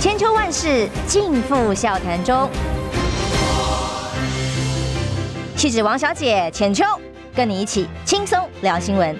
千秋万世尽付笑谈中。气质王小姐浅秋，跟你一起轻松聊新闻。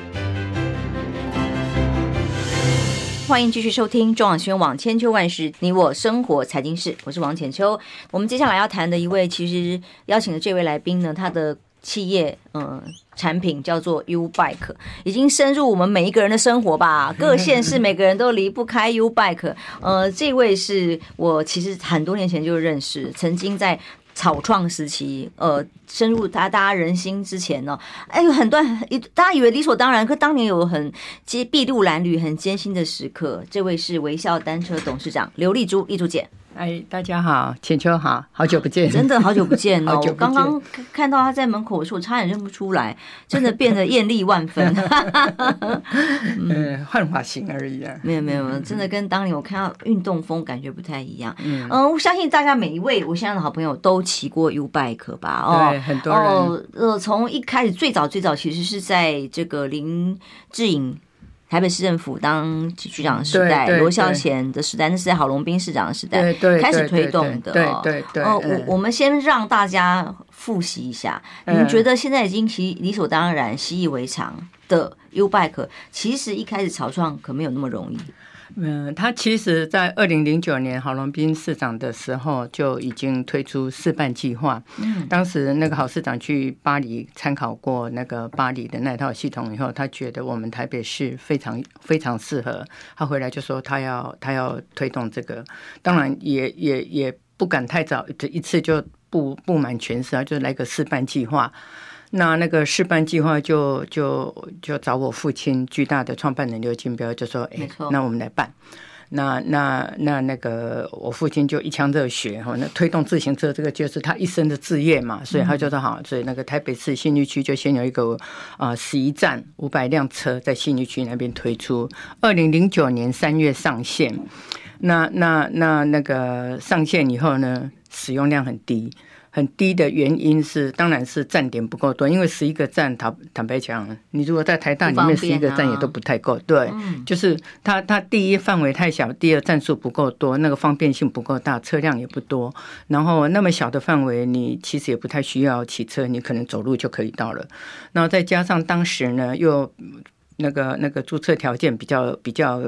欢迎继续收听中广新闻网千秋万世，你我生活财经事，我是王浅秋。我们接下来要谈的一位，其实邀请的这位来宾呢，他的企业嗯产品叫做 U Bike，已经深入我们每一个人的生活吧，各县市每个人都离不开 U Bike。呃，这位是我其实很多年前就认识，曾经在。草创时期，呃，深入大大家人心之前呢，哎，有很多一大家以为理所当然，可当年有很艰筚路蓝缕、很艰辛的时刻。这位是微笑单车董事长刘丽珠，丽珠姐。哎，大家好，浅秋好，好久不见，真的好久不见哦！我刚刚看到他在门口的时候，差点认不出来，真的变得艳丽万分。嗯，换发型而已啊。没有没有，真的跟当年我看到运动风感觉不太一样。嗯，我相信大家每一位我现在的好朋友都骑过 U Bike 吧？哦，对，很多人。哦，呃，从一开始最早最早，其实是在这个林志颖。台北市政府当局长的时代，罗孝贤的时代，那是在郝龙斌市长的时代开始推动的。对对对。哦，我我们先让大家复习一下，你们觉得现在已经习理所当然、习以为常的 U Bike，其实一开始草创可没有那么容易。嗯，他其实，在二零零九年郝龙斌市长的时候就已经推出试办计划。嗯，当时那个郝市长去巴黎参考过那个巴黎的那套系统以后，他觉得我们台北市非常非常适合。他回来就说他要他要推动这个，当然也也也不敢太早，这一次就布布满全市啊，就来个试办计划。那那个试办计划就就就找我父亲巨大的创办人刘金彪就说，哎，那我们来办。那那那那个我父亲就一腔热血哈，那推动自行车这个就是他一生的志业嘛，所以他就说好，所以那个台北市信义区就先有一个啊十一站五百辆车在信义区那边推出，二零零九年三月上线。那那那那个上线以后呢，使用量很低。很低的原因是，当然是站点不够多，因为十一个站，坦坦白讲，你如果在台大里面十一个站也都不太够。对，就是它它第一范围太小，第二站数不够多，那个方便性不够大，车辆也不多。然后那么小的范围，你其实也不太需要骑车，你可能走路就可以到了。然后再加上当时呢又。那个那个注册条件比较比较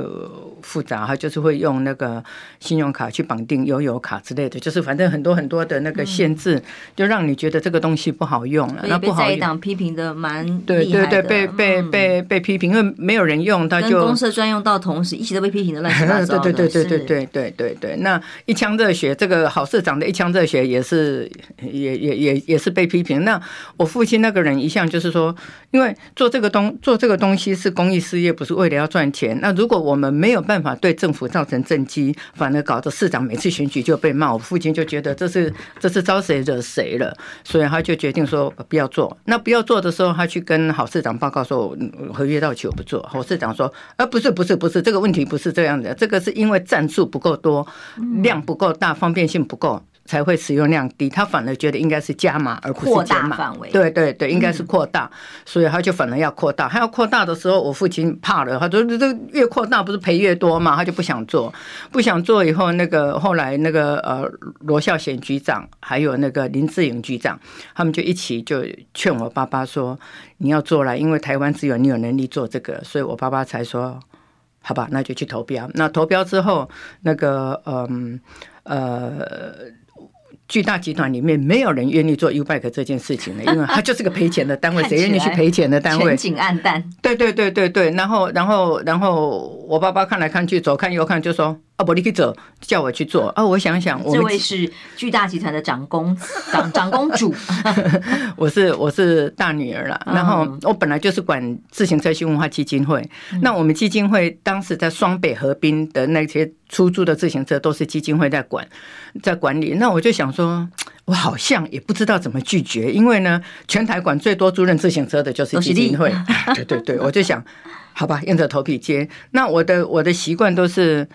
复杂哈，就是会用那个信用卡去绑定悠游卡之类的，就是反正很多很多的那个限制，就让你觉得这个东西不好用了。那不好用。被在党批评的蛮对对对，被被被被批评，因为没有人用，他就公社专用到同时一起都被批评的乱七八糟。对对对对对对对对对，那一腔热血，这个好市长的一腔热血也是也也也也是被批评。那我父亲那个人一向就是说，因为做这个东做这个东西。是公益事业，不是为了要赚钱。那如果我们没有办法对政府造成政绩，反而搞得市长每次选举就被骂，我父亲就觉得这是这是招谁惹谁了，所以他就决定说不要做。那不要做的时候，他去跟郝市长报告说，合约到期我不做。郝市长说，呃，不是不是不是，这个问题不是这样的，这个是因为站数不够多，量不够大，方便性不够。才会使用量低，他反而觉得应该是加码，而不是减码。范围。对对对，应该是扩大，所以他就反而要扩大。他要扩大的时候，我父亲怕了，他说：“这越扩大不是赔越多嘛？”他就不想做，不想做。以后那个后来那个呃罗孝贤局长还有那个林志颖局长，他们就一起就劝我爸爸说：“你要做了，因为台湾只有你有能力做这个。”所以我爸爸才说：“好吧，那就去投标。”那投标之后，那个嗯呃。呃巨大集团里面没有人愿意做 U Bike 这件事情的，因为他就是个赔钱的单位，谁愿意去赔钱的单位？前景暗淡。对对对对对，然后然后然后我爸爸看来看去，左看右看，就说。啊，不，你去做，叫我去做。啊，我想想，我这位是巨大集团的长公长 长公主，我是我是大女儿啦。然后我本来就是管自行车新文化基金会。那我们基金会当时在双北河滨的那些出租的自行车都是基金会在管，在管理。那我就想说，我好像也不知道怎么拒绝，因为呢，全台管最多租赁自行车的就是基金会。对对对，我就想，好吧，硬着头皮接。那我的我的习惯都是。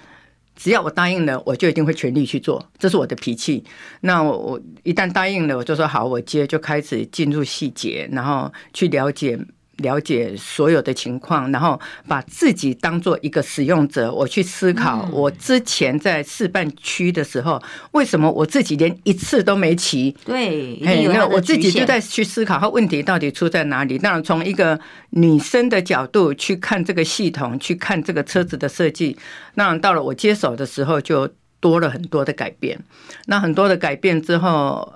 只要我答应了，我就一定会全力去做，这是我的脾气。那我我一旦答应了，我就说好，我接就开始进入细节，然后去了解了解所有的情况，然后把自己当做一个使用者，我去思考。我之前在示范区的时候，为什么我自己连一次都没骑？对，因为我自己就在去思考，它问题到底出在哪里？当然，从一个女生的角度去看这个系统，去看这个车子的设计。那到了我接手的时候，就多了很多的改变。那很多的改变之后。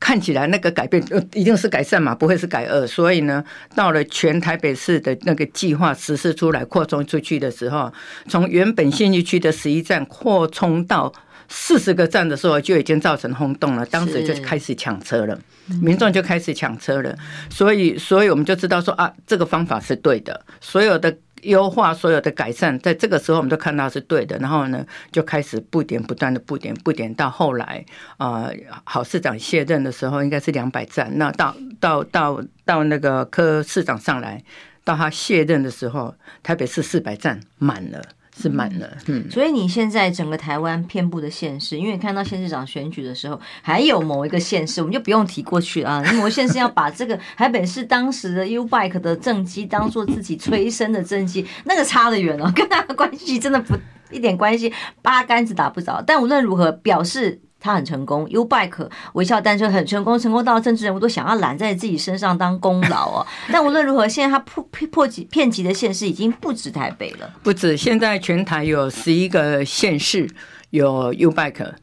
看起来那个改变呃一定是改善嘛，不会是改恶。所以呢，到了全台北市的那个计划实施出来扩充出去的时候，从原本信义区的十一站扩充到四十个站的时候，就已经造成轰动了。当时就开始抢车了，民众就开始抢车了。所以，所以我们就知道说啊，这个方法是对的。所有的。优化所有的改善，在这个时候我们都看到是对的，然后呢，就开始不点不断的不点不点，到后来、呃，郝市长卸任的时候应该是两百站，那到到到到那个柯市长上来，到他卸任的时候，台北市四百站满了。是满了，嗯，所以你现在整个台湾遍布的县市，因为看到县市长选举的时候，还有某一个县市，我们就不用提过去了啊。某县市要把这个台北市当时的 U Bike 的政绩当做自己催生的政绩，那个差得远哦，跟他的关系真的不一点关系，八竿子打不着。但无论如何，表示。他很成功，U Bike 微笑单车很成功，成功到政治人物都想要揽在自己身上当功劳哦。但无论如何，现在他破破及遍及的县市已经不止台北了，不止。现在全台有十一个县市有 U Bike，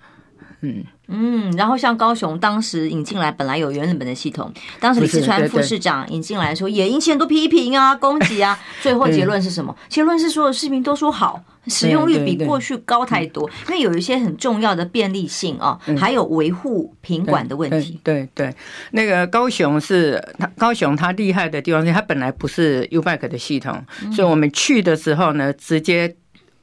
嗯嗯。然后像高雄当时引进来本来有原本的系统，当时李四川副市长引进来的时候也引起很多批评啊、攻击啊。最后结论是什么？结论是所有市民都说好。使用率比过去高太多，因为有一些很重要的便利性啊，还有维护品管的问题。对对，那个高雄是它高雄它厉害的地方是它本来不是 U-Bike 的系统，所以我们去的时候呢，直接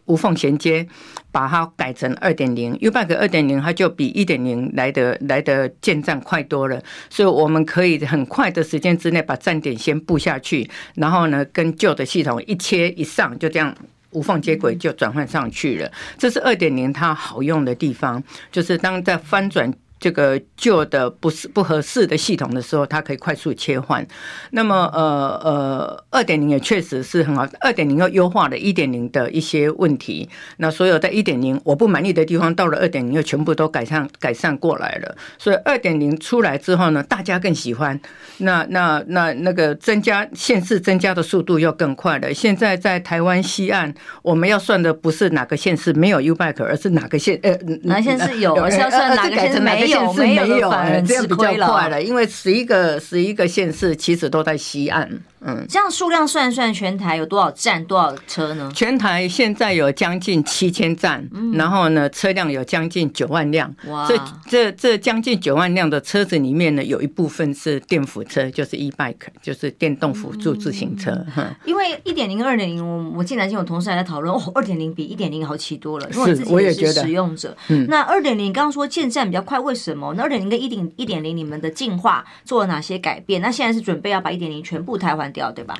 无缝衔接，把它改成二点零 U-Bike 二点零，它就比一点零来的来的建站快多了，所以我们可以很快的时间之内把站点先布下去，然后呢跟旧的系统一切一上，就这样。无缝接轨就转换上去了，这是二点零它好用的地方，就是当在翻转。这个旧的不是不合适的系统的时候，它可以快速切换。那么，呃呃，二点零也确实是很好。二点零又优化了一点零的一些问题。那所有在一点零我不满意的地方，到了二点零又全部都改善改善过来了。所以二点零出来之后呢，大家更喜欢。那那那那个增加县市增加的速度又更快了。现在在台湾西岸，我们要算的不是哪个县市没有 U-Bike，而是哪个县呃哪县市有，而是要算哪个县市没有。县市没有，这样比较快了，因为十一个十一个县市其实都在西岸。嗯，这样数量算一算，全台有多少站、多少车呢？全台现在有将近七千站，嗯然后呢，车辆有将近九万辆。哇，这这这将近九万辆的车子里面呢，有一部分是电辅车，就是 e-bike，就是电动辅助自行车。因为一点零、二点零，我我进来前，我同事还在讨论，哦，二点零比一点零好骑多了。因为我自己也是使用者。嗯，那二点零刚刚说建站比较快，为什么？那二点零跟一点一点零，你们的进化做了哪些改变？那现在是准备要把一点零全部汰换掉，对吧？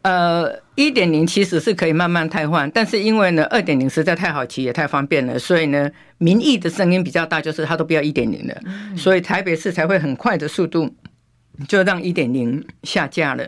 呃，一点零其实是可以慢慢汰换，但是因为呢，二点零实在太好骑也太方便了，所以呢，民意的声音比较大，就是他都不要一点零了，所以台北市才会很快的速度就让一点零下架了。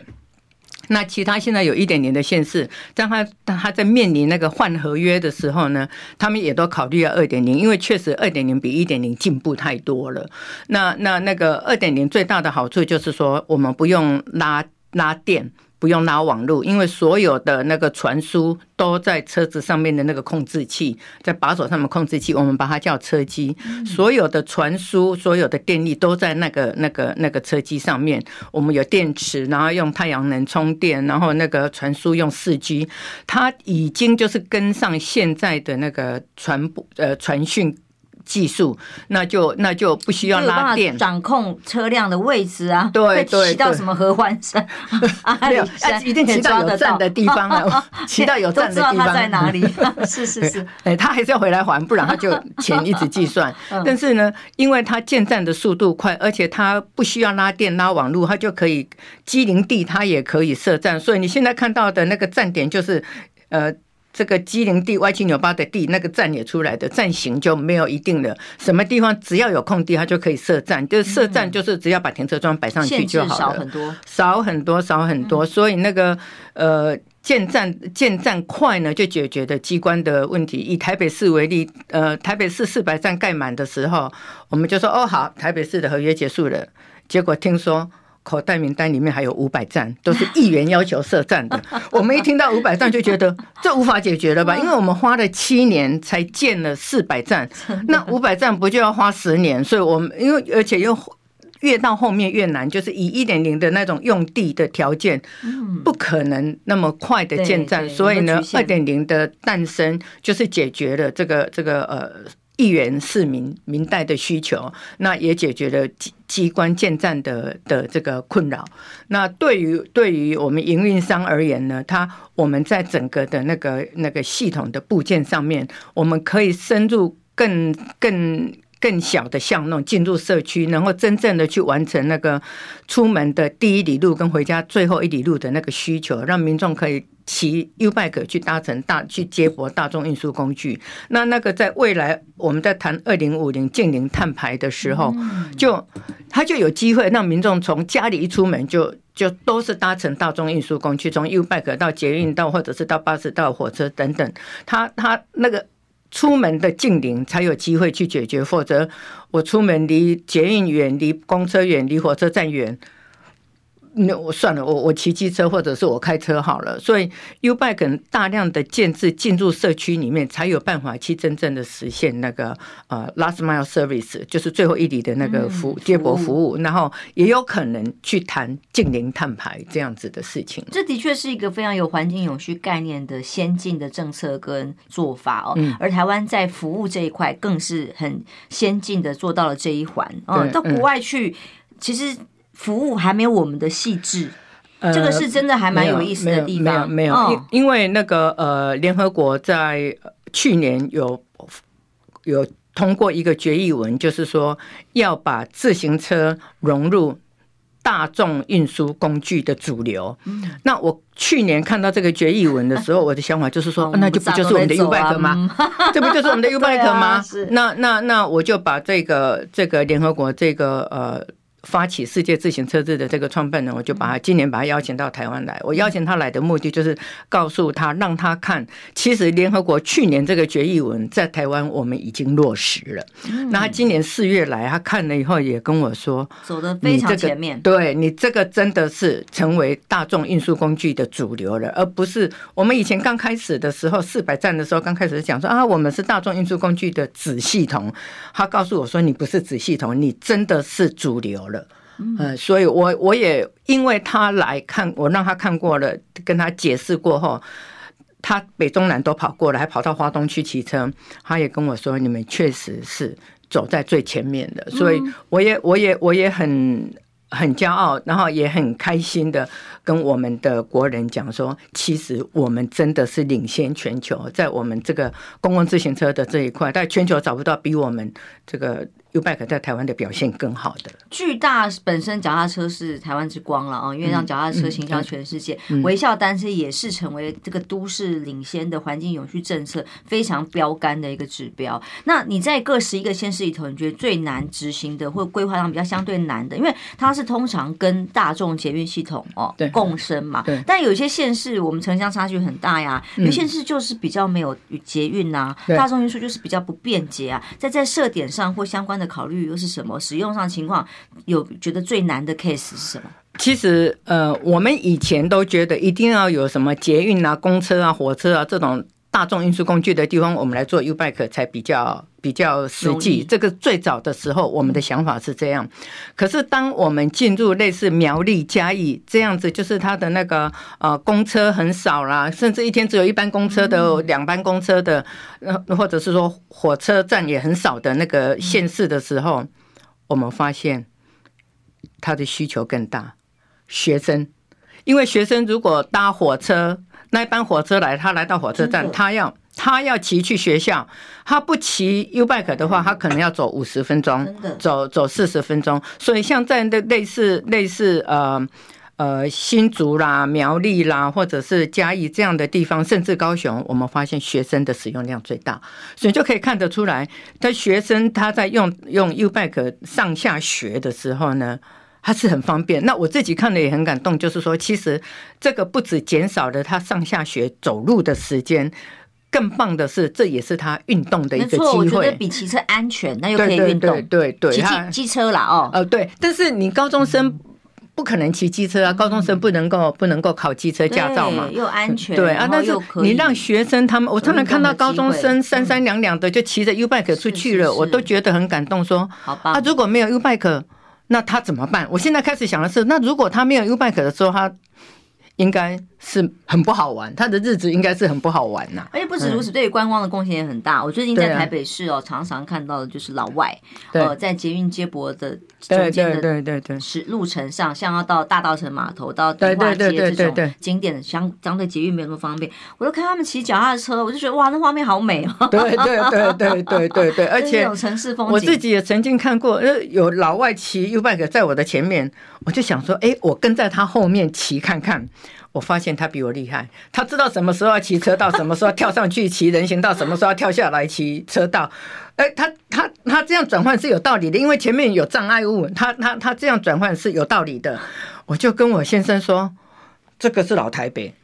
那其他现在有一点零的县市，当他当他在面临那个换合约的时候呢，他们也都考虑要二点零，因为确实二点零比一点零进步太多了。那那那个二点零最大的好处就是说，我们不用拉拉电。不用拉网路，因为所有的那个传输都在车子上面的那个控制器，在把手上面控制器，我们把它叫车机。所有的传输，所有的电力都在那个那个那个车机上面。我们有电池，然后用太阳能充电，然后那个传输用四 G，它已经就是跟上现在的那个传播呃传讯。技术，那就那就不需要拉电，掌控车辆的位置啊，对对，骑到什么合欢山、阿里山，一定骑到有站的地方啊，骑到有站的地方在哪里？是 是是，哎，他还是要回来还，不然他就钱一直计算。但是呢，因为他建站的速度快，而且他不需要拉电拉网路，他就可以机灵地，他也可以设站。所以你现在看到的那个站点就是，呃。这个机零地、歪七扭八的地，那个站也出来的，站型就没有一定的，什么地方只要有空地，它就可以设站，就是设站就是只要把停车桩摆上去就好了，少很多，少很多，少很多，所以那个呃。建站建站快呢，就解决的机关的问题。以台北市为例，呃，台北市四百站盖满的时候，我们就说哦好，台北市的合约结束了。结果听说口袋名单里面还有五百站，都是议员要求设站的。我们一听到五百站就觉得 这无法解决了吧？因为我们花了七年才建了四百站，那五百站不就要花十年？所以我们因为而且又。越到后面越难，就是以一点零的那种用地的条件，不可能那么快的建站，所以呢，二点零的诞生就是解决了这个这个呃议员市民民代的需求，那也解决了机机关建站的的这个困扰。那对于对于我们营运商而言呢，它我们在整个的那个那个系统的部件上面，我们可以深入更更。更小的巷弄进入社区，能够真正的去完成那个出门的第一里路跟回家最后一里路的那个需求，让民众可以骑 U-Bike 去搭乘大去接驳大众运输工具。那那个在未来我们在谈二零五零净零碳排的时候，就他就有机会让民众从家里一出门就就都是搭乘大众运输工具，从 U-Bike 到捷运到或者是到巴士到火车等等，他他那个。出门的近邻才有机会去解决，否则我出门离捷运远、离公车远、离火车站远。那我算了，我我骑机车或者是我开车好了。所以 U-Bike 大量的建制进入社区里面，才有办法去真正的实现那个呃 last mile service，就是最后一里的那个服务接驳服务。然后也有可能去谈近零碳排这样子的事情。这的确是一个非常有环境永续概念的先进的政策跟做法哦。而台湾在服务这一块更是很先进的做到了这一环。嗯，到国外去，其实。服务还没有我们的细致，这个是真的还蛮有意思的地方。呃、没有，没有，没有，因因为那个呃，联合国在去年有有通过一个决议文，就是说要把自行车融入大众运输工具的主流。嗯、那我去年看到这个决议文的时候，我的想法就是说，那就不就是我们的 U-Bike 吗？这不就是我们的 U-Bike 吗？啊、那那那我就把这个这个联合国这个呃。发起世界自行车日的这个创办人，我就把他今年把他邀请到台湾来。我邀请他来的目的就是告诉他，让他看，其实联合国去年这个决议文在台湾我们已经落实了。那他今年四月来，他看了以后也跟我说，走得非常前面。对，你这个真的是成为大众运输工具的主流了，而不是我们以前刚开始的时候四百站的时候刚开始讲说啊，我们是大众运输工具的子系统。他告诉我说，你不是子系统，你真的是主流了。嗯，所以我我也因为他来看，我让他看过了，跟他解释过后，他北中南都跑过了，还跑到华东去骑车，他也跟我说，你们确实是走在最前面的，所以我也我也我也很很骄傲，然后也很开心的跟我们的国人讲说，其实我们真的是领先全球，在我们这个公共自行车的这一块，在全球找不到比我们这个。U-Bike 在台湾的表现更好的。巨大本身脚踏车是台湾之光了啊，因为让脚踏车行销全世界。微笑单车也是成为这个都市领先的环境永续政策非常标杆的一个指标。那你在各十一个县市里头，你觉得最难执行的或规划上比较相对难的？因为它是通常跟大众捷运系统哦共生嘛。对。但有些县市我们城乡差距很大呀，有些县市就是比较没有捷运呐，大众运输就是比较不便捷啊，在在设点上或相关的。考虑又是什么？使用上情况有觉得最难的 case 是什么？其实，呃，我们以前都觉得一定要有什么捷运啊、公车啊、火车啊这种。大众运输工具的地方，我们来做 U-Bike 才比较比较实际。这个最早的时候，我们的想法是这样。可是，当我们进入类似苗栗、嘉义这样子，就是它的那个呃公车很少啦，甚至一天只有一班公车的、两班公车的，或者是说火车站也很少的那个县市的时候，我们发现它的需求更大。学生，因为学生如果搭火车。那一班火车来，他来到火车站，他要他要骑去学校，他不骑 U-Bike 的话，他可能要走五十分钟，走走四十分钟。所以像在那类似类似呃呃新竹啦、苗栗啦，或者是嘉义这样的地方，甚至高雄，我们发现学生的使用量最大，所以就可以看得出来，他学生他在用用 YouBike 上下学的时候呢，他是很方便。那我自己看了也很感动，就是说，其实这个不止减少了他上下学走路的时间。更棒的是，这也是他运动的一个机会。没错，我觉得比骑车安全，那又可以运动。对对对，骑机机车啦哦。呃，对，但是你高中生不可能骑机车啊，高中生不能够不能够考机车驾照嘛，又安全。对啊，但是你让学生他们，我常常看到高中生三三两两的就骑着 YouBike 出去了，我都觉得很感动。说，好吧，啊，如果没有 YouBike，那他怎么办？我现在开始想的是，那如果他没有 Ubank 的时候，他应该。是很不好玩，他的日子应该是很不好玩呐。而且不止如此，对于观光的贡献也很大。我最近在台北市哦，常常看到的就是老外，呃，在捷运接驳的中间的对对对是路程上，像要到大稻城码头到迪化街这种景点的，相相对捷运没有那么方便。我都看他们骑脚踏车，我就觉得哇，那画面好美哦。对对对对对对对，而且有城市风景。我自己也曾经看过，呃，有老外骑 YouBike 在我的前面，我就想说，哎，我跟在他后面骑看看。我发现他比我厉害，他知道什么时候要骑车道，什么时候跳上去骑人行道，什么时候要跳下来骑车道。哎，他他他这样转换是有道理的，因为前面有障碍物，他他他这样转换是有道理的。我就跟我先生说，这个是老台北。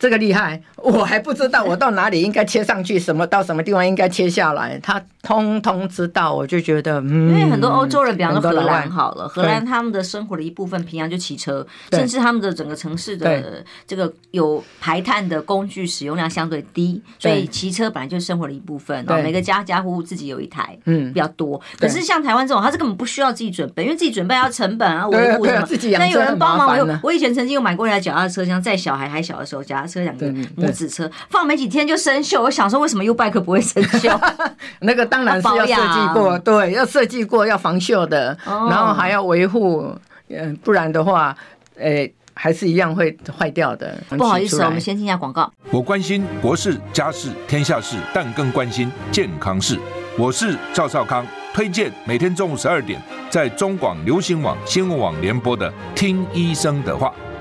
这个厉害，我还不知道我到哪里应该切上去，什么到什么地方应该切下来，他通通知道，我就觉得，嗯，因为很多欧洲人，比方说荷兰好了，荷兰他们的生活的一部分，平常就骑车，甚至他们的整个城市的这个有排碳的工具使用量相对低，所以骑车本来就是生活的一部分，然后每个家家户户自己有一台，嗯，比较多。可是像台湾这种，他是根本不需要自己准备，因为自己准备要成本啊，维护什么，那有人帮忙。我我以前曾经有买过一台脚踏车，像在小孩还小的时候，脚踏车两个母子车放没几天就生锈，我想说为什么 YouBike 不会生锈？那个当然是要设计过，对，要设计过要防锈的，然后还要维护，嗯，不然的话，诶，还是一样会坏掉的。不好意思，我们先听一下广告。我关心国事、家事、天下事，但更关心健康事。我是赵少康，推荐每天中午十二点在中广流行网、新闻网联播的《听医生的话》。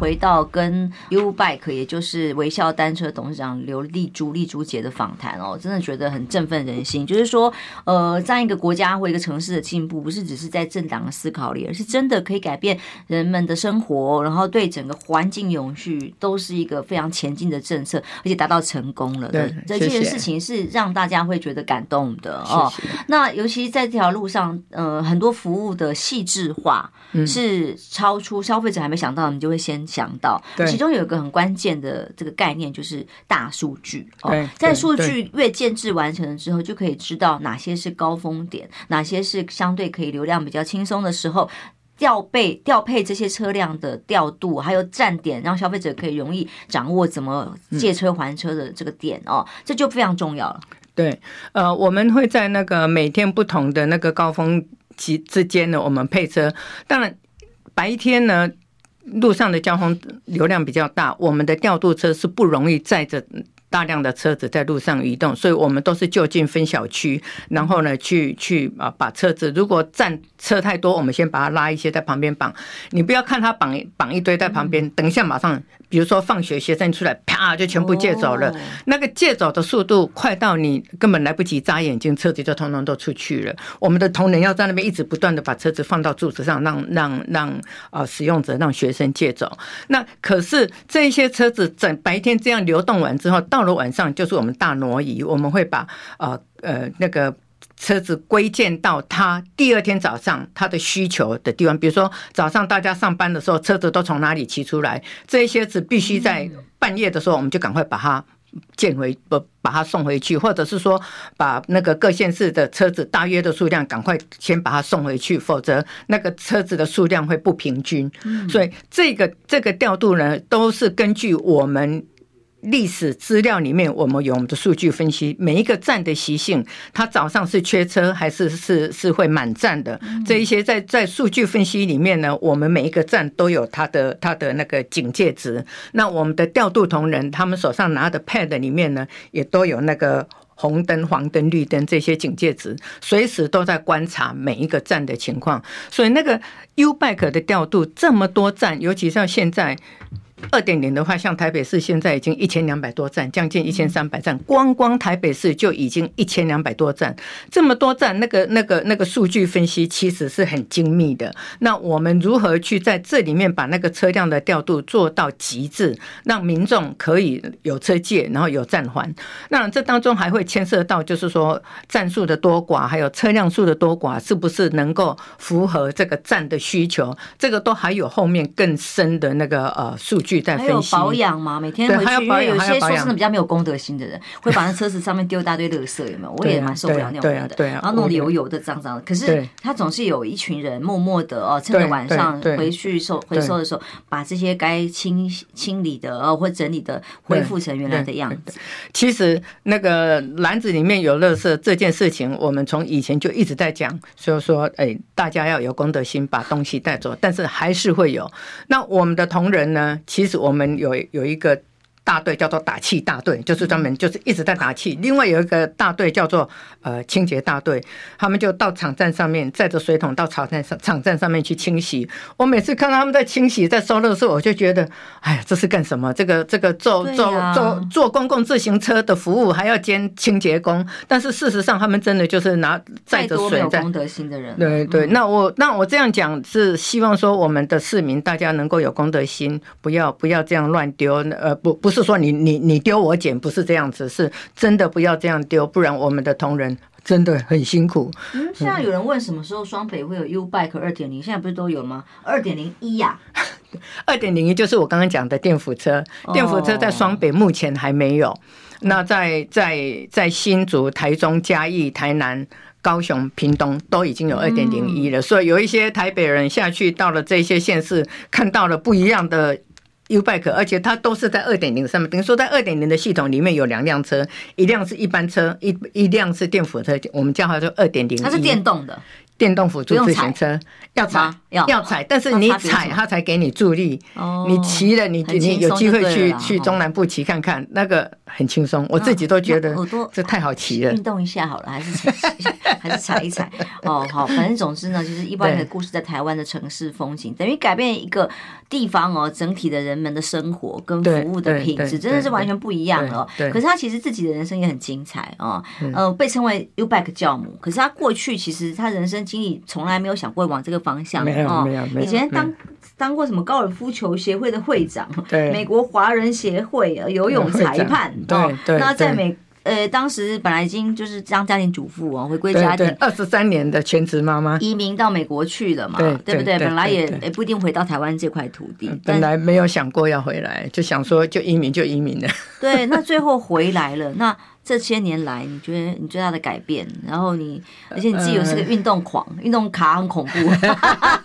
回到跟 YouBike，也就是微笑单车董事长刘丽珠、丽珠姐的访谈哦，真的觉得很振奋人心。就是说，呃，在一个国家或一个城市的进步，不是只是在政党的思考里，而是真的可以改变人们的生活，然后对整个环境永续都是一个非常前进的政策，而且达到成功了。对，这件事情是让大家会觉得感动的哦。谢谢。那尤其在这条路上，呃，很多服务的细致化是超出消费者还没想到，你就会先。想到，其中有一个很关键的这个概念，就是大数据哦。在数据越建制完成了之后，就可以知道哪些是高峰点，哪些是相对可以流量比较轻松的时候，调配调配这些车辆的调度，还有站点，让消费者可以容易掌握怎么借车还车的这个点哦，这就非常重要了。对，呃，我们会在那个每天不同的那个高峰期之间呢，我们配车。当然，白天呢。路上的交通流量比较大，我们的调度车是不容易载着大量的车子在路上移动，所以我们都是就近分小区，然后呢去去啊把车子，如果站车太多，我们先把它拉一些在旁边绑。你不要看它绑绑一堆在旁边，等一下马上。比如说放学学生出来，啪就全部借走了。那个借走的速度快到你根本来不及眨眼睛，车子就通通都出去了。我们的同仁要在那边一直不断的把车子放到柱子上，让让让啊使用者让学生借走。那可是这些车子整白天这样流动完之后，到了晚上就是我们大挪移，我们会把呃呃那个。车子归建到他第二天早上他的需求的地方，比如说早上大家上班的时候，车子都从哪里骑出来？这些子必须在半夜的时候，我们就赶快把它建回不把它送回去，或者是说把那个各县市的车子大约的数量赶快先把它送回去，否则那个车子的数量会不平均。所以这个这个调度呢，都是根据我们。历史资料里面，我们有我们的数据分析，每一个站的习性，它早上是缺车还是是是会满站的，这一些在在数据分析里面呢，我们每一个站都有它的它的那个警戒值。那我们的调度同仁，他们手上拿的 pad 里面呢，也都有那个红灯、黄灯、绿灯这些警戒值，随时都在观察每一个站的情况。所以那个 U-Bike 的调度这么多站，尤其像现在。二点零的话，像台北市现在已经一千两百多站，将近一千三百站，光光台北市就已经一千两百多站，这么多站，那个那个那个数据分析其实是很精密的。那我们如何去在这里面把那个车辆的调度做到极致，让民众可以有车借，然后有站还？那这当中还会牵涉到，就是说站数的多寡，还有车辆数的多寡，是不是能够符合这个站的需求？这个都还有后面更深的那个呃数据。还有保养吗？每天回去，因为有些说真的比较没有公德心的人，会把那车子上面丢一大堆垃圾，有没有？我也蛮受不了那种人的。对啊，然后弄得油油的、脏脏的。可是他总是有一群人默默的哦，趁着晚上回去收回收的时候，把这些该清清理的哦或整理的恢复成原来的样子。其实那个篮子里面有垃圾这件事情，我们从以前就一直在讲，所以说哎，大家要有公德心，把东西带走。但是还是会有。那我们的同仁呢？其其实我们有有一个。大队叫做打气大队，就是专门就是一直在打气。另外有一个大队叫做呃清洁大队，他们就到场站上面载着水桶到场站上场站上面去清洗。我每次看到他们在清洗在收垃圾，我就觉得，哎呀，这是干什么？这个这个做做做做公共自行车的服务还要兼清洁工，但是事实上他们真的就是拿载着水在。公德心的人。对对，那我那我这样讲是希望说我们的市民大家能够有公德心，不要不要这样乱丢，呃不不是。说你你你丢我捡不是这样子，是真的不要这样丢，不然我们的同仁真的很辛苦。嗯，现在有人问什么时候双北会有 U Bike 二点零，现在不是都有吗？二点零一呀，二点零一就是我刚刚讲的电扶车，电扶车在双北目前还没有。那在在在新竹、台中、嘉义、台南、高雄、屏东都已经有二点零一了，所以有一些台北人下去到了这些县市，看到了不一样的。U-Bike，而且它都是在二点零上面。等于说，在二点零的系统里面有两辆车，一辆是一般车，一一辆是电辅车，我们叫它做二点零。它是电动的。电动辅助自行车要踩要要踩，但是你踩它才给你助力。哦你骑了，你你有机会去去中南部骑看看，那个很轻松。我自己都觉得这太好骑了。运动一下好了，还是踩 还是踩一踩。哦，好，反正总之呢，就是一般的故事在台湾的城市风景，等于改变一个地方哦，整体的人们的生活跟服务的品质真的是完全不一样了。可是他其实自己的人生也很精彩哦。呃，被称为 U-Bike 教母，可是他过去其实他人生。经历从来没有想过往这个方向哦，以前当当过什么高尔夫球协会的会长，对，美国华人协会游泳裁判，对对。那在美呃，当时本来已经就是当家庭主妇哦，回归家庭二十三年的全职妈妈，移民到美国去了嘛，对不对？本来也也不一定回到台湾这块土地，本来没有想过要回来，就想说就移民就移民了。对，那最后回来了，那。这些年来，你觉得你最大的改变？然后你，而且你自己又是个运动狂，运动卡很恐怖。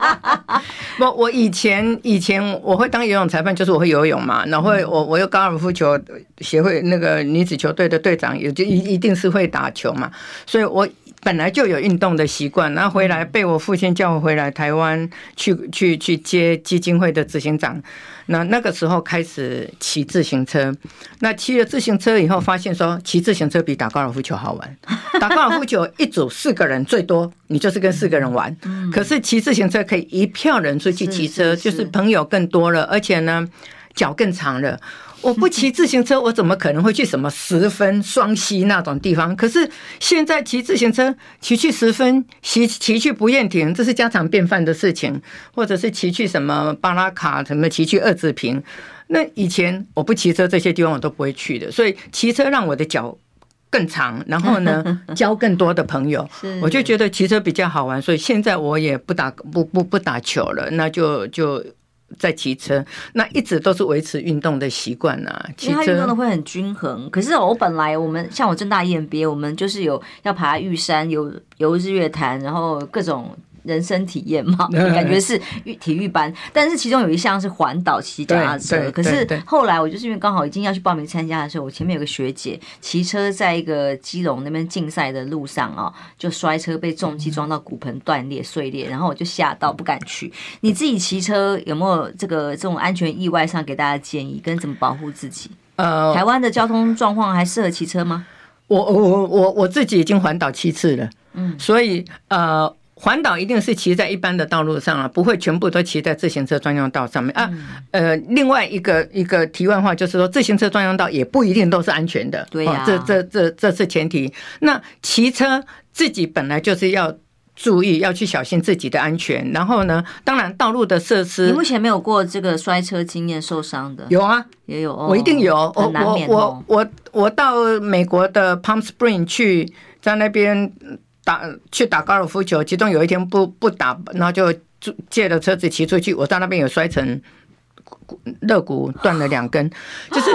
不，我以前以前我会当游泳裁判，就是我会游泳嘛。然后我我又高尔夫球协会那个女子球队的队长，也就一一定是会打球嘛。所以我本来就有运动的习惯。然后回来被我父亲叫我回来台湾去去去接基金会的执行长。那那个时候开始骑自行车，那骑了自行车以后，发现说骑自行车比打高尔夫球好玩。打高尔夫球一组四个人最多，你就是跟四个人玩。可是骑自行车可以一票人出去骑车，就是朋友更多了，而且呢，脚更长了。我不骑自行车，我怎么可能会去什么十分双溪那种地方？可是现在骑自行车骑去十分，骑骑去不厌亭，这是家常便饭的事情。或者是骑去什么巴拉卡，什么骑去二子坪，那以前我不骑车，这些地方我都不会去的。所以骑车让我的脚更长，然后呢，交更多的朋友，我就觉得骑车比较好玩。所以现在我也不打不不不打球了，那就就。在骑车，那一直都是维持运动的习惯呐。骑车运动的会很均衡。可是我本来我们像我正大 EMBA，我们就是有要爬玉山、游游日月潭，然后各种人生体验嘛，感觉是体育班。但是其中有一项是环岛骑脚踏车，可是后来我就是因为刚好已经要去报名参加的时候，我前面有个学姐骑车在一个基隆那边竞赛的路上哦，就摔车被重机撞到骨盆断裂碎裂，然后我就吓到不敢去。你自己骑车有没有这个这种安全意外上给大家建议，跟怎么保护自己？呃，台湾的交通状况还适合骑车吗？我我我我自己已经环岛七次了，嗯，所以呃，环岛一定是骑在一般的道路上啊，不会全部都骑在自行车专用道上面啊。呃，另外一个一个题外话就是说，自行车专用道也不一定都是安全的，对呀，这这这这是前提。那骑车自己本来就是要。注意要去小心自己的安全，然后呢，当然道路的设施。你目前没有过这个摔车经验受伤的？有啊，也有，我一定有。我我我我我到美国的 Palm Spring 去，在那边打去打高尔夫球，其中有一天不不打，然后就借了车子骑出去，我到那边有摔成肋骨断了两根。就是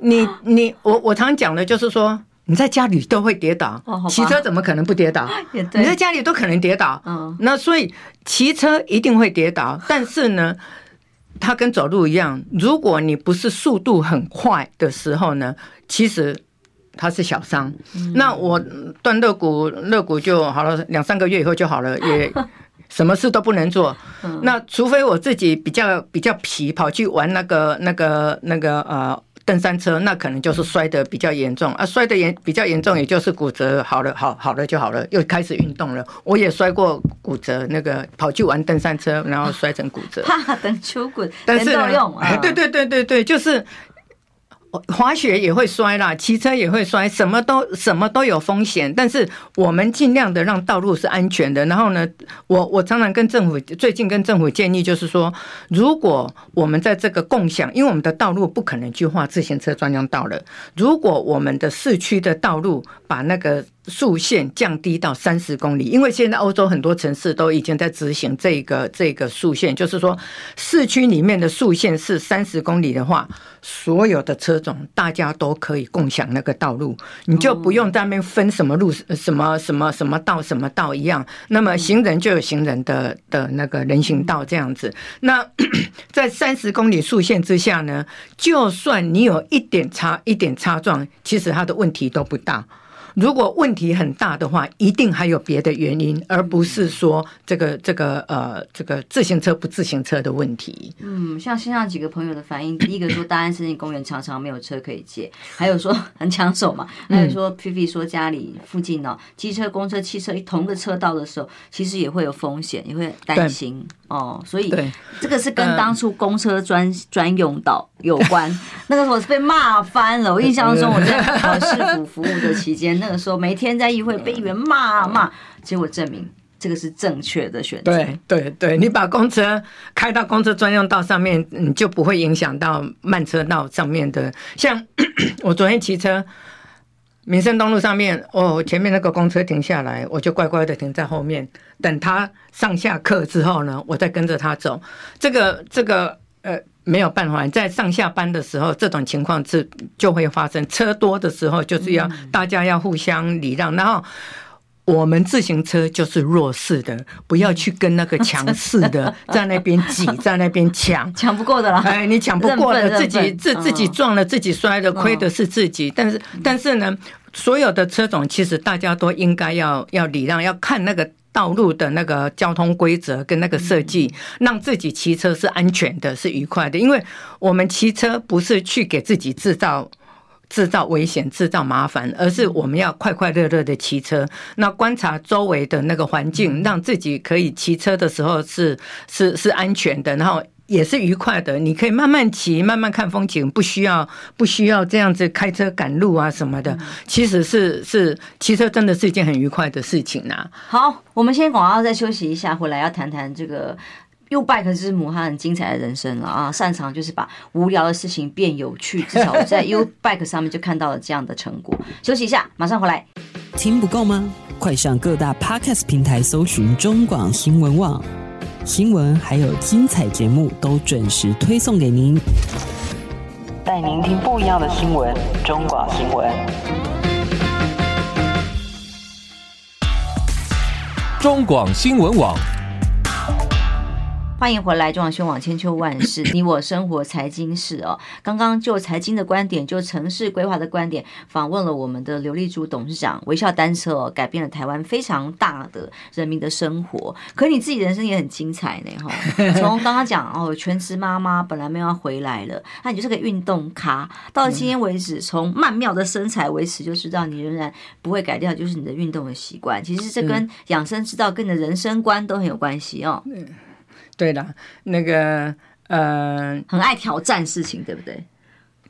你你我我常讲的就是说。你在家里都会跌倒，骑车怎么可能不跌倒？你在家里都可能跌倒。那所以骑车一定会跌倒，但是呢，它跟走路一样，如果你不是速度很快的时候呢，其实它是小伤。那我断肋骨，肋骨就好了，两三个月以后就好了，也什么事都不能做。那除非我自己比较比较皮，跑去玩那个那个那个呃。登山车那可能就是摔得比较严重啊，摔得严比较严重，也就是骨折好了，好好了就好了，又开始运动了。我也摔过骨折，那个跑去玩登山车，然后摔成骨折。怕，等球骨，但是用啊，对对对对对，就是。滑雪也会摔啦，骑车也会摔，什么都什么都有风险。但是我们尽量的让道路是安全的。然后呢，我我常常跟政府最近跟政府建议，就是说，如果我们在这个共享，因为我们的道路不可能去画自行车专用道了。如果我们的市区的道路把那个速限降低到三十公里，因为现在欧洲很多城市都已经在执行这个这个速限，就是说市区里面的速限是三十公里的话，所有的车种大家都可以共享那个道路，你就不用在那边分什么路什么什么什么道什么道一样。那么行人就有行人的的那个人行道这样子。那在三十公里速限之下呢，就算你有一点差一点差撞，其实它的问题都不大。如果问题很大的话，一定还有别的原因，而不是说这个这个呃这个自行车不自行车的问题。嗯，像线上几个朋友的反应，第一个说大安森林公园常常没有车可以借，还有说很抢手嘛，还有说 P P 说家里附近呢，机车、公车、汽车一同个车道的时候，其实也会有风险，也会担心哦。所以这个是跟当初公车专专用道有关。那个时候是被骂翻了。我印象中我在 市府服务的期间，那个时候每天在议会被议员骂骂，结果证明这个是正确的选择。对对对，你把公车开到公车专用道上面，你就不会影响到慢车道上面的。像 我昨天骑车，民生东路上面，哦，前面那个公车停下来，我就乖乖的停在后面，等他上下课之后呢，我再跟着他走。这个这个呃。没有办法，在上下班的时候，这种情况是就会发生。车多的时候，就是要大家要互相礼让。然后我们自行车就是弱势的，不要去跟那个强势的 在那边挤，在那边抢，抢不过的啦。哎，你抢不过的，自己自自己撞了，自己摔了，亏的是自己。但是但是呢，所有的车种其实大家都应该要要礼让，要看那个。道路的那个交通规则跟那个设计，让自己骑车是安全的，是愉快的。因为我们骑车不是去给自己制造制造危险、制造麻烦，而是我们要快快乐乐的骑车。那观察周围的那个环境，让自己可以骑车的时候是是是安全的，然后。也是愉快的，你可以慢慢骑，慢慢看风景，不需要不需要这样子开车赶路啊什么的。其实是是骑车真的是一件很愉快的事情呐、啊。好，我们先广告再休息一下，回来要谈谈这个 YouBike 之母，他很精彩的人生了啊！擅长就是把无聊的事情变有趣，至少我在 YouBike 上面就看到了这样的成果。休息一下，马上回来。听不够吗？快上各大 Podcast 平台搜寻中广新闻网。新闻还有精彩节目都准时推送给您，带您听不一样的新闻。中广新闻。中广新闻网。欢迎回来，中广新闻网千秋万世，你我生活财经事哦。刚刚就财经的观点，就城市规划的观点，访问了我们的刘立珠董事长。微笑单车哦，改变了台湾非常大的人民的生活。可你自己人生也很精彩呢，哈。从刚刚讲哦，全职妈妈本来没有要回来了，那你就是个运动咖。到今天为止，从曼妙的身材维持，就知道你仍然不会改掉，就是你的运动的习惯。其实这跟养生之道，跟你的人生观都很有关系哦。对了，那个呃，很爱挑战事情，对不对？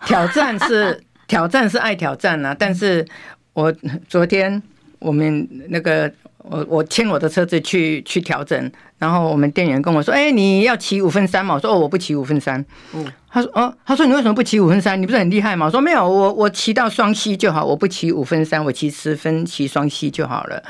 挑战是 挑战是爱挑战啊，但是我昨天我们那个我我牵我的车子去去调整，然后我们店员跟我说：“哎，你要骑五分三嘛？”我说：“哦，我不骑五分三。”嗯，他说：“哦，他说你为什么不骑五分三？你不是很厉害吗？”我说：“没有，我我骑到双溪就好，我不骑五分三，我骑十分骑双溪就好了。”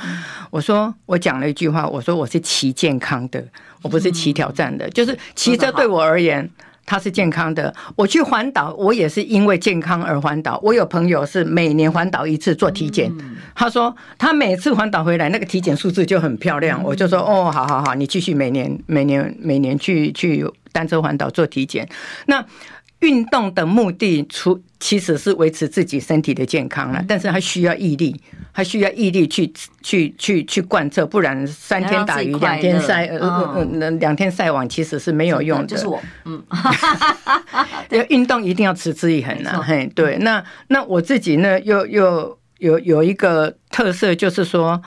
我说：“我讲了一句话，我说我是骑健康的。”我不是骑挑战的，就是骑车对我而言，它是健康的。我去环岛，我也是因为健康而环岛。我有朋友是每年环岛一次做体检，他说他每次环岛回来，那个体检数字就很漂亮。我就说哦，好好好，你继续每年每年每年去去单车环岛做体检。那。运动的目的，除其实是维持自己身体的健康了，但是还需要毅力，还需要毅力去去去去贯彻，不然三天打鱼两天晒，呃呃两天晒网其实是没有用的。就是我，嗯，对，运动一定要持之以恒呐。嘿，对，那那我自己呢，又又有有一个特色，就是说，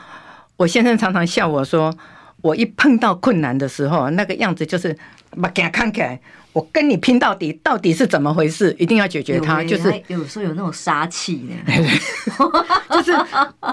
我先生常常笑我说，我一碰到困难的时候，那个样子就是把给看起来。我跟你拼到底，到底是怎么回事？一定要解决它。欸、就是有时候有那种杀气呢，就是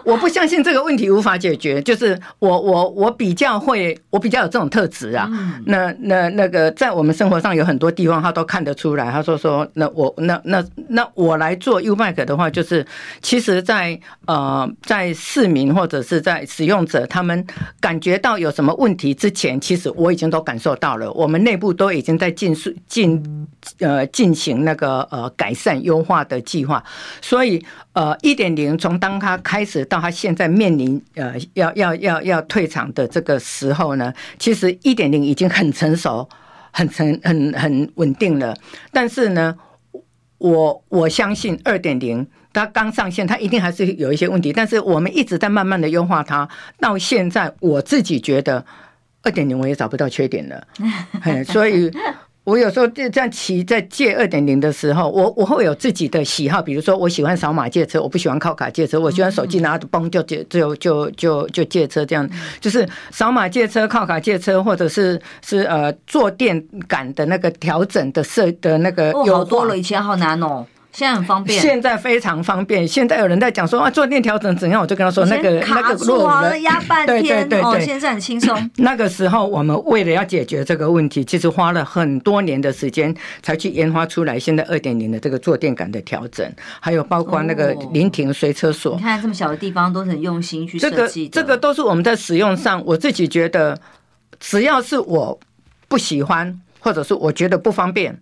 我不相信这个问题无法解决。就是我我我比较会，我比较有这种特质啊。嗯、那那那个在我们生活上有很多地方，他都看得出来。他说说，那我那那那我来做 YouBike 的话，就是其实在呃在市民或者是在使用者他们感觉到有什么问题之前，其实我已经都感受到了。我们内部都已经在进。进呃进行那个呃改善优化的计划，所以呃一点零从当他开始到他现在面临呃要要要要退场的这个时候呢，其实一点零已经很成熟、很成很很稳定了。但是呢，我我相信二点零它刚上线，它一定还是有一些问题。但是我们一直在慢慢的优化它，到现在我自己觉得二点零我也找不到缺点了，所以。我有时候这样骑在借二点零的时候，我我会有自己的喜好，比如说我喜欢扫码借车，我不喜欢靠卡借车，我喜欢手机拿着嘣就借就就就就借车这样，就是扫码借车、靠卡借车，或者是是呃坐垫杆的那个调整的设的那个有、哦、好多了，以前好难哦。现在很方便，现在非常方便。现在有人在讲说啊，坐垫调整怎样，我就跟他说那个卡住了，压半天。对对对对，哦，现在很轻松。那个时候我们为了要解决这个问题，其实花了很多年的时间才去研发出来。现在二点零的这个坐垫感的调整，还有包括那个临停随车锁。你看这么小的地方都很用心去设计。这个这个都是我们在使用上，我自己觉得，只要是我不喜欢，或者是我觉得不方便。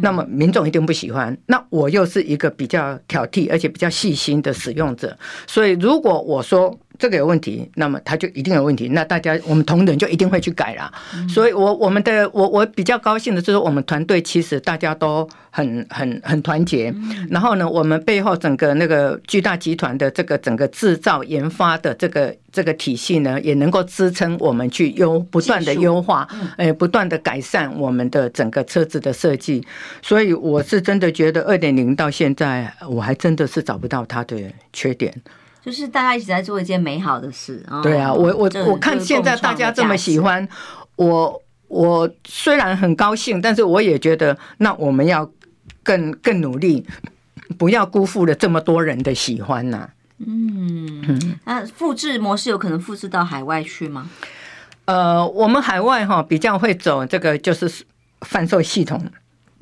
那么民众一定不喜欢，那我又是一个比较挑剔而且比较细心的使用者，所以如果我说这个有问题，那么它就一定有问题，那大家我们同仁就一定会去改了。所以我我们的我我比较高兴的就是我们团队其实大家都很很很团结，然后呢，我们背后整个那个巨大集团的这个整个制造研发的这个。这个体系呢，也能够支撑我们去优不断的优化，诶，不断的改善我们的整个车子的设计。所以我是真的觉得二点零到现在，我还真的是找不到它的缺点。就是大家一起在做一件美好的事啊！对啊，我我我看现在大家这么喜欢我，我虽然很高兴，但是我也觉得，那我们要更更努力，不要辜负了这么多人的喜欢呐。嗯，那复制模式有可能复制到海外去吗？呃，我们海外哈比较会走这个就是贩售系统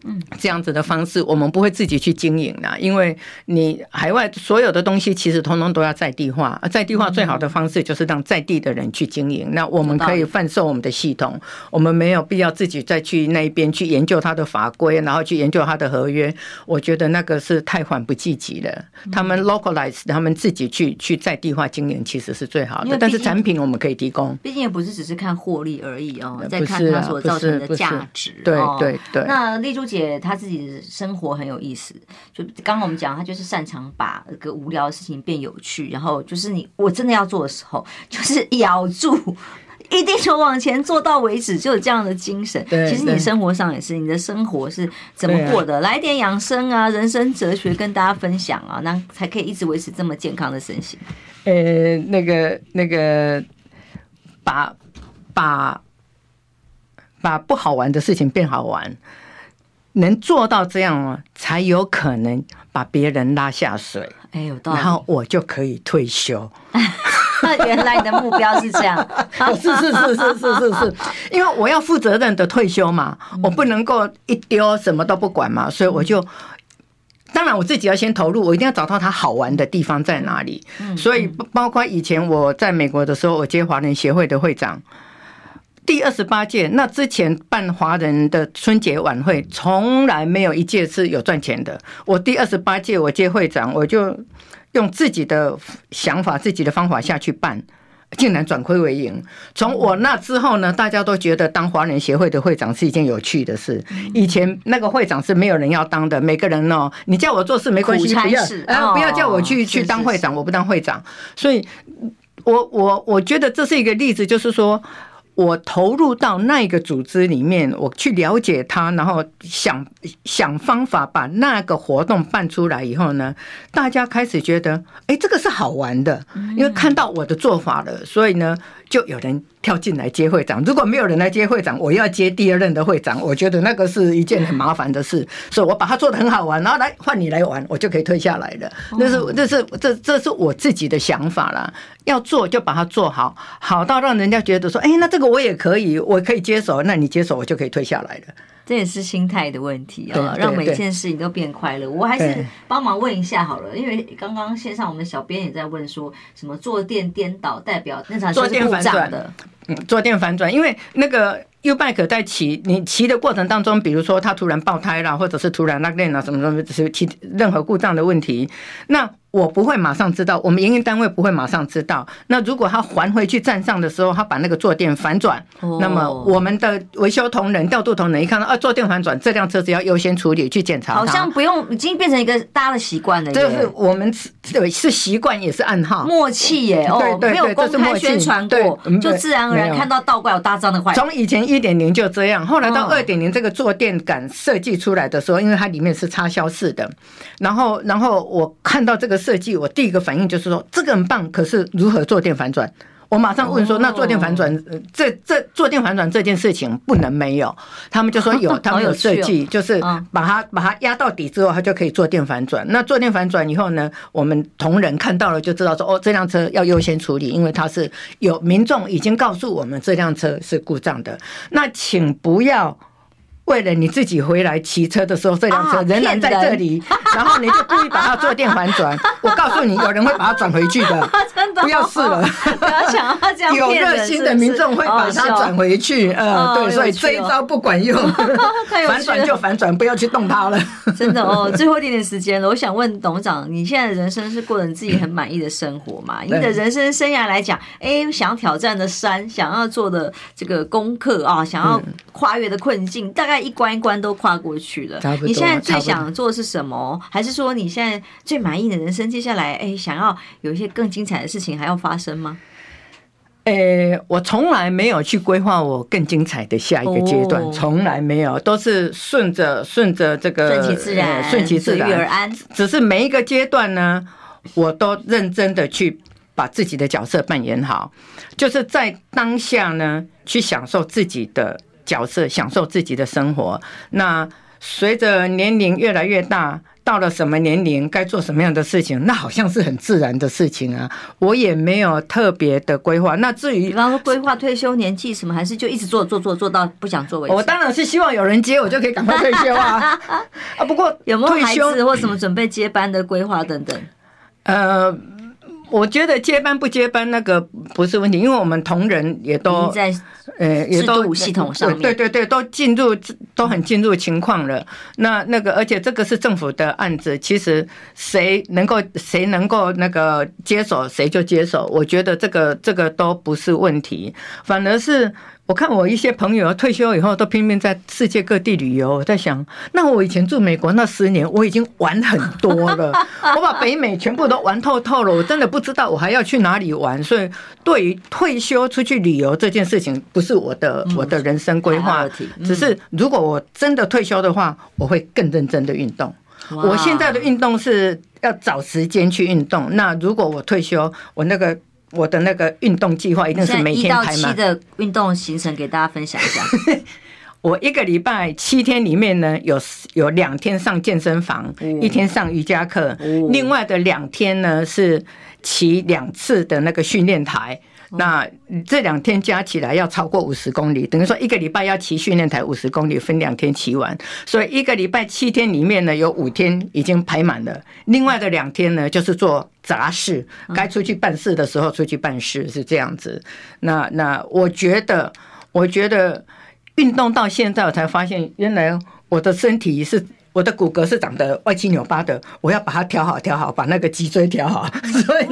嗯，这样子的方式，我们不会自己去经营的，因为你海外所有的东西其实通通都要在地化，在地化最好的方式就是让在地的人去经营。那我们可以贩售我们的系统，我们没有必要自己再去那一边去研究它的法规，然后去研究它的合约。我觉得那个是太缓不济急了。他们 localize，他们自己去去在地化经营，其实是最好的。但是产品我们可以提供，毕竟也不是只是看获利而已哦，在看它所造成的价值。对对对。那丽珠姐她自己的生活很有意思，就刚刚我们讲，他就是擅长把一个无聊的事情变有趣，然后就是你我真的要做的时候，就是咬住，一定就往前做到为止，就有这样的精神。其实你生活上也是，你的生活是怎么过的？来点养生啊，人生哲学跟大家分享啊，那才可以一直维持这么健康的身形。呃，那个那个，把把把不好玩的事情变好玩。能做到这样啊，才有可能把别人拉下水。哎，有道理。然后我就可以退休。原来你的目标是这样。是是是是是是是，因为我要负责任的退休嘛，我不能够一丢什么都不管嘛，所以我就，当然我自己要先投入，我一定要找到它好玩的地方在哪里。所以包括以前我在美国的时候，我接华人协会的会长。第二十八届，那之前办华人的春节晚会，从来没有一届是有赚钱的。我第二十八届我接会长，我就用自己的想法、自己的方法下去办，竟然转亏为盈。从我那之后呢，大家都觉得当华人协会的会长是一件有趣的事。以前那个会长是没有人要当的，每个人哦，你叫我做事没关系，不要，哎，不要叫我去去当会长，我不当会长。所以，我我我觉得这是一个例子，就是说。我投入到那个组织里面，我去了解他，然后想想方法把那个活动办出来以后呢，大家开始觉得，哎，这个是好玩的，因为看到我的做法了，所以呢，就有人。跳进来接会长，如果没有人来接会长，我要接第二任的会长，我觉得那个是一件很麻烦的事，所以我把它做得很好玩，然后来换你来玩，我就可以退下来了。那是这是这这是我自己的想法啦，要做就把它做好，好到让人家觉得说，哎，那这个我也可以，我可以接手，那你接手，我就可以退下来了。这也是心态的问题啊，让每件事情都变快乐。我还是帮忙问一下好了，因为刚刚线上我们的小编也在问说，什么坐垫颠倒代表那场是故障的。嗯，坐垫反转，因为那个 U-bike 在骑，你骑的过程当中，比如说它突然爆胎了，或者是突然拉链了什么什么，是其任何故障的问题，那。我不会马上知道，我们营运单位不会马上知道。那如果他还回去站上的时候，他把那个坐垫反转，那么我们的维修同仁、调度同仁一看到啊，坐垫反转，这辆车子要优先处理去检查。好像不用，已经变成一个大家的习惯了。这是我们对是习惯，也是暗号默契耶。哦，对对对，没有公开宣传过，就自然而然看到倒挂有大张的坏。从以前一点零就这样，后来到二点零，这个坐垫杆设计出来的时候，因为它里面是插销式的，然后然后我看到这个设计，我第一个。反应就是说这个很棒，可是如何坐垫反转？我马上问说，那坐垫反转，这这坐垫反转这件事情不能没有。他们就说 有，他们有设计，就是把它把它压到底之后，它就可以坐垫反转。那坐垫反转以后呢，我们同仁看到了就知道说，哦，这辆车要优先处理，因为它是有民众已经告诉我们这辆车是故障的。那请不要。为了你自己回来骑车的时候，这辆车仍然在这里，然后你就故意把它坐垫反转。我告诉你，有人会把它转回去的，真的不要试了。不要想要这样。有热心的民众会把它转回去。嗯，对，所以这一招不管用，反转就反转，不要去动它了。真的哦，最后一点点时间了，我想问董事长，你现在的人生是过着你自己很满意的生活吗？你的人生生涯来讲，哎，想要挑战的山，想要做的这个功课啊，想要跨越的困境，大概。一关一关都跨过去了，你现在最想做的是什么？还是说你现在最满意的人生？接下来，哎，想要有一些更精彩的事情还要发生吗？诶，我从来没有去规划我更精彩的下一个阶段，从来没有，都是顺着顺着这个顺其自然，顺其自然，而安。只是每一个阶段呢，我都认真的去把自己的角色扮演好，就是在当下呢，去享受自己的。角色享受自己的生活，那随着年龄越来越大。到了什么年龄该做什么样的事情，那好像是很自然的事情啊。我也没有特别的规划。那至于，比方说规划退休年纪什么，还是就一直做做做做到不想做为止？我当然是希望有人接我就可以赶快退休啊。啊，不过有没有孩子或什么准备接班的规划等等？呃。我觉得接班不接班那个不是问题，因为我们同仁也都在呃也都系统上面，对对对，都进入都很进入情况了。那那个而且这个是政府的案子，其实谁能够谁能够那个接手谁就接手，我觉得这个这个都不是问题，反而是。我看我一些朋友退休以后都拼命在世界各地旅游，我在想，那我以前住美国那十年，我已经玩很多了，我把北美全部都玩透透了，我真的不知道我还要去哪里玩。所以，对于退休出去旅游这件事情，不是我的我的人生规划，只是如果我真的退休的话，我会更认真的运动。我现在的运动是要找时间去运动。那如果我退休，我那个。我的那个运动计划一定是每天排满。一到七的运动行程给大家分享一下。我一个礼拜七天里面呢，有有两天上健身房，一天上瑜伽课，另外的两天呢是骑两次的那个训练台。那这两天加起来要超过五十公里，等于说一个礼拜要骑训练台五十公里，分两天骑完。所以一个礼拜七天里面呢，有五天已经排满了，另外的两天呢就是做杂事，该出去办事的时候出去办事，是这样子。那那我觉得，我觉得运动到现在我才发现，原来我的身体是。我的骨骼是长得歪七扭八的，我要把它调好调好，把那个脊椎调好，所以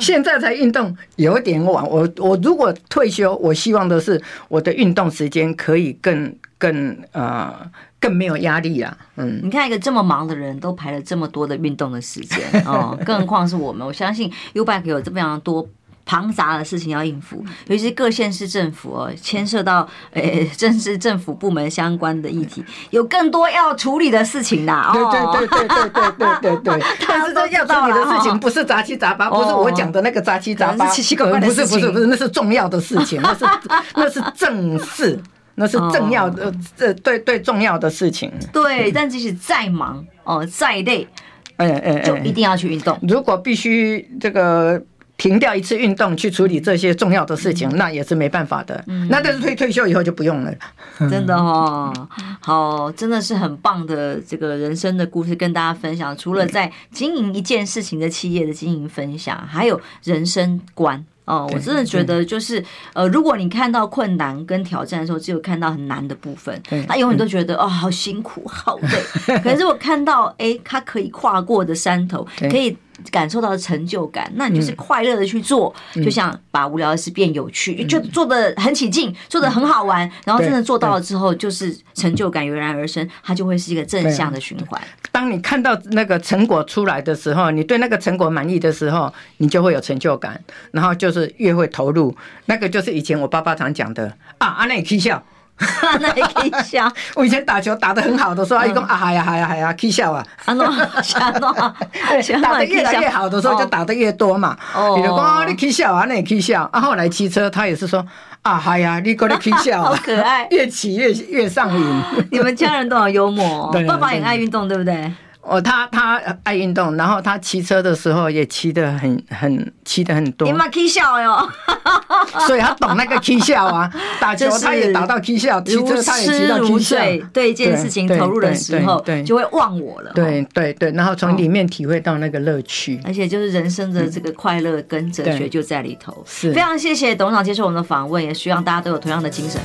现在才运动有点晚。我我如果退休，我希望的是我的运动时间可以更更呃更没有压力啊。嗯，你看一个这么忙的人都排了这么多的运动的时间哦，更何况是我们。我相信 YouBike 有这么样多。庞杂的事情要应付，尤其是各县市政府哦，牵涉到诶，正是政府部门相关的议题，有更多要处理的事情呐。哦，对对对对对对对对。但是这要处理的事情不是杂七杂八，不是我讲的那个杂七杂八，是奇奇怪怪的事情。不是不是不是，那是重要的事情，那是 那是正事，那是重要的，这对对重要的事情。对，但即使再忙哦，再累，嗯嗯，就一定要去运动。如果必须这个。停掉一次运动去处理这些重要的事情，那也是没办法的。嗯那但是退退休以后就不用了。真的哦，好，真的是很棒的这个人生的故事跟大家分享。除了在经营一件事情的企业的经营分享，还有人生观哦。我真的觉得就是呃，如果你看到困难跟挑战的时候，只有看到很难的部分，他永远都觉得哦，好辛苦，好累。可是我看到哎，他可以跨过的山头，可以。感受到成就感，那你就是快乐的去做，嗯、就像把无聊的事变有趣，嗯、就做的很起劲，做的很好玩，嗯、然后真的做到了之后，就是成就感油然而生，它就会是一个正向的循环。当你看到那个成果出来的时候，你对那个成果满意的时候，你就会有成就感，然后就是越会投入。那个就是以前我爸爸常讲的啊，阿内起笑。那也可以笑。我以前打球打得很好的时候，阿姨说啊，嗨呀嗨呀嗨呀，可以笑啊。啊喏，笑喏，打得越来越好的时候，就打得越多嘛。哦，比如说你可以笑啊，那也可以笑。啊，后来骑车，他也是说啊，嗨呀，你过来可以笑。好可爱，越骑越越上瘾。你们家人都好幽默，爸爸也爱运动，对不对？哦，他他爱运动，然后他骑车的时候也骑得很很骑得很多。你妈 K 笑哟，所以他懂那个 K 笑啊。打球他也打到 K 笑，骑车他也骑到骑笑。对一件事情投入的时候，就会忘我了。对对对，然后从里面体会到那个乐趣，而且就是人生的这个快乐跟哲学就在里头。是，非常谢谢董事长接受我们的访问，也希望大家都有同样的精神。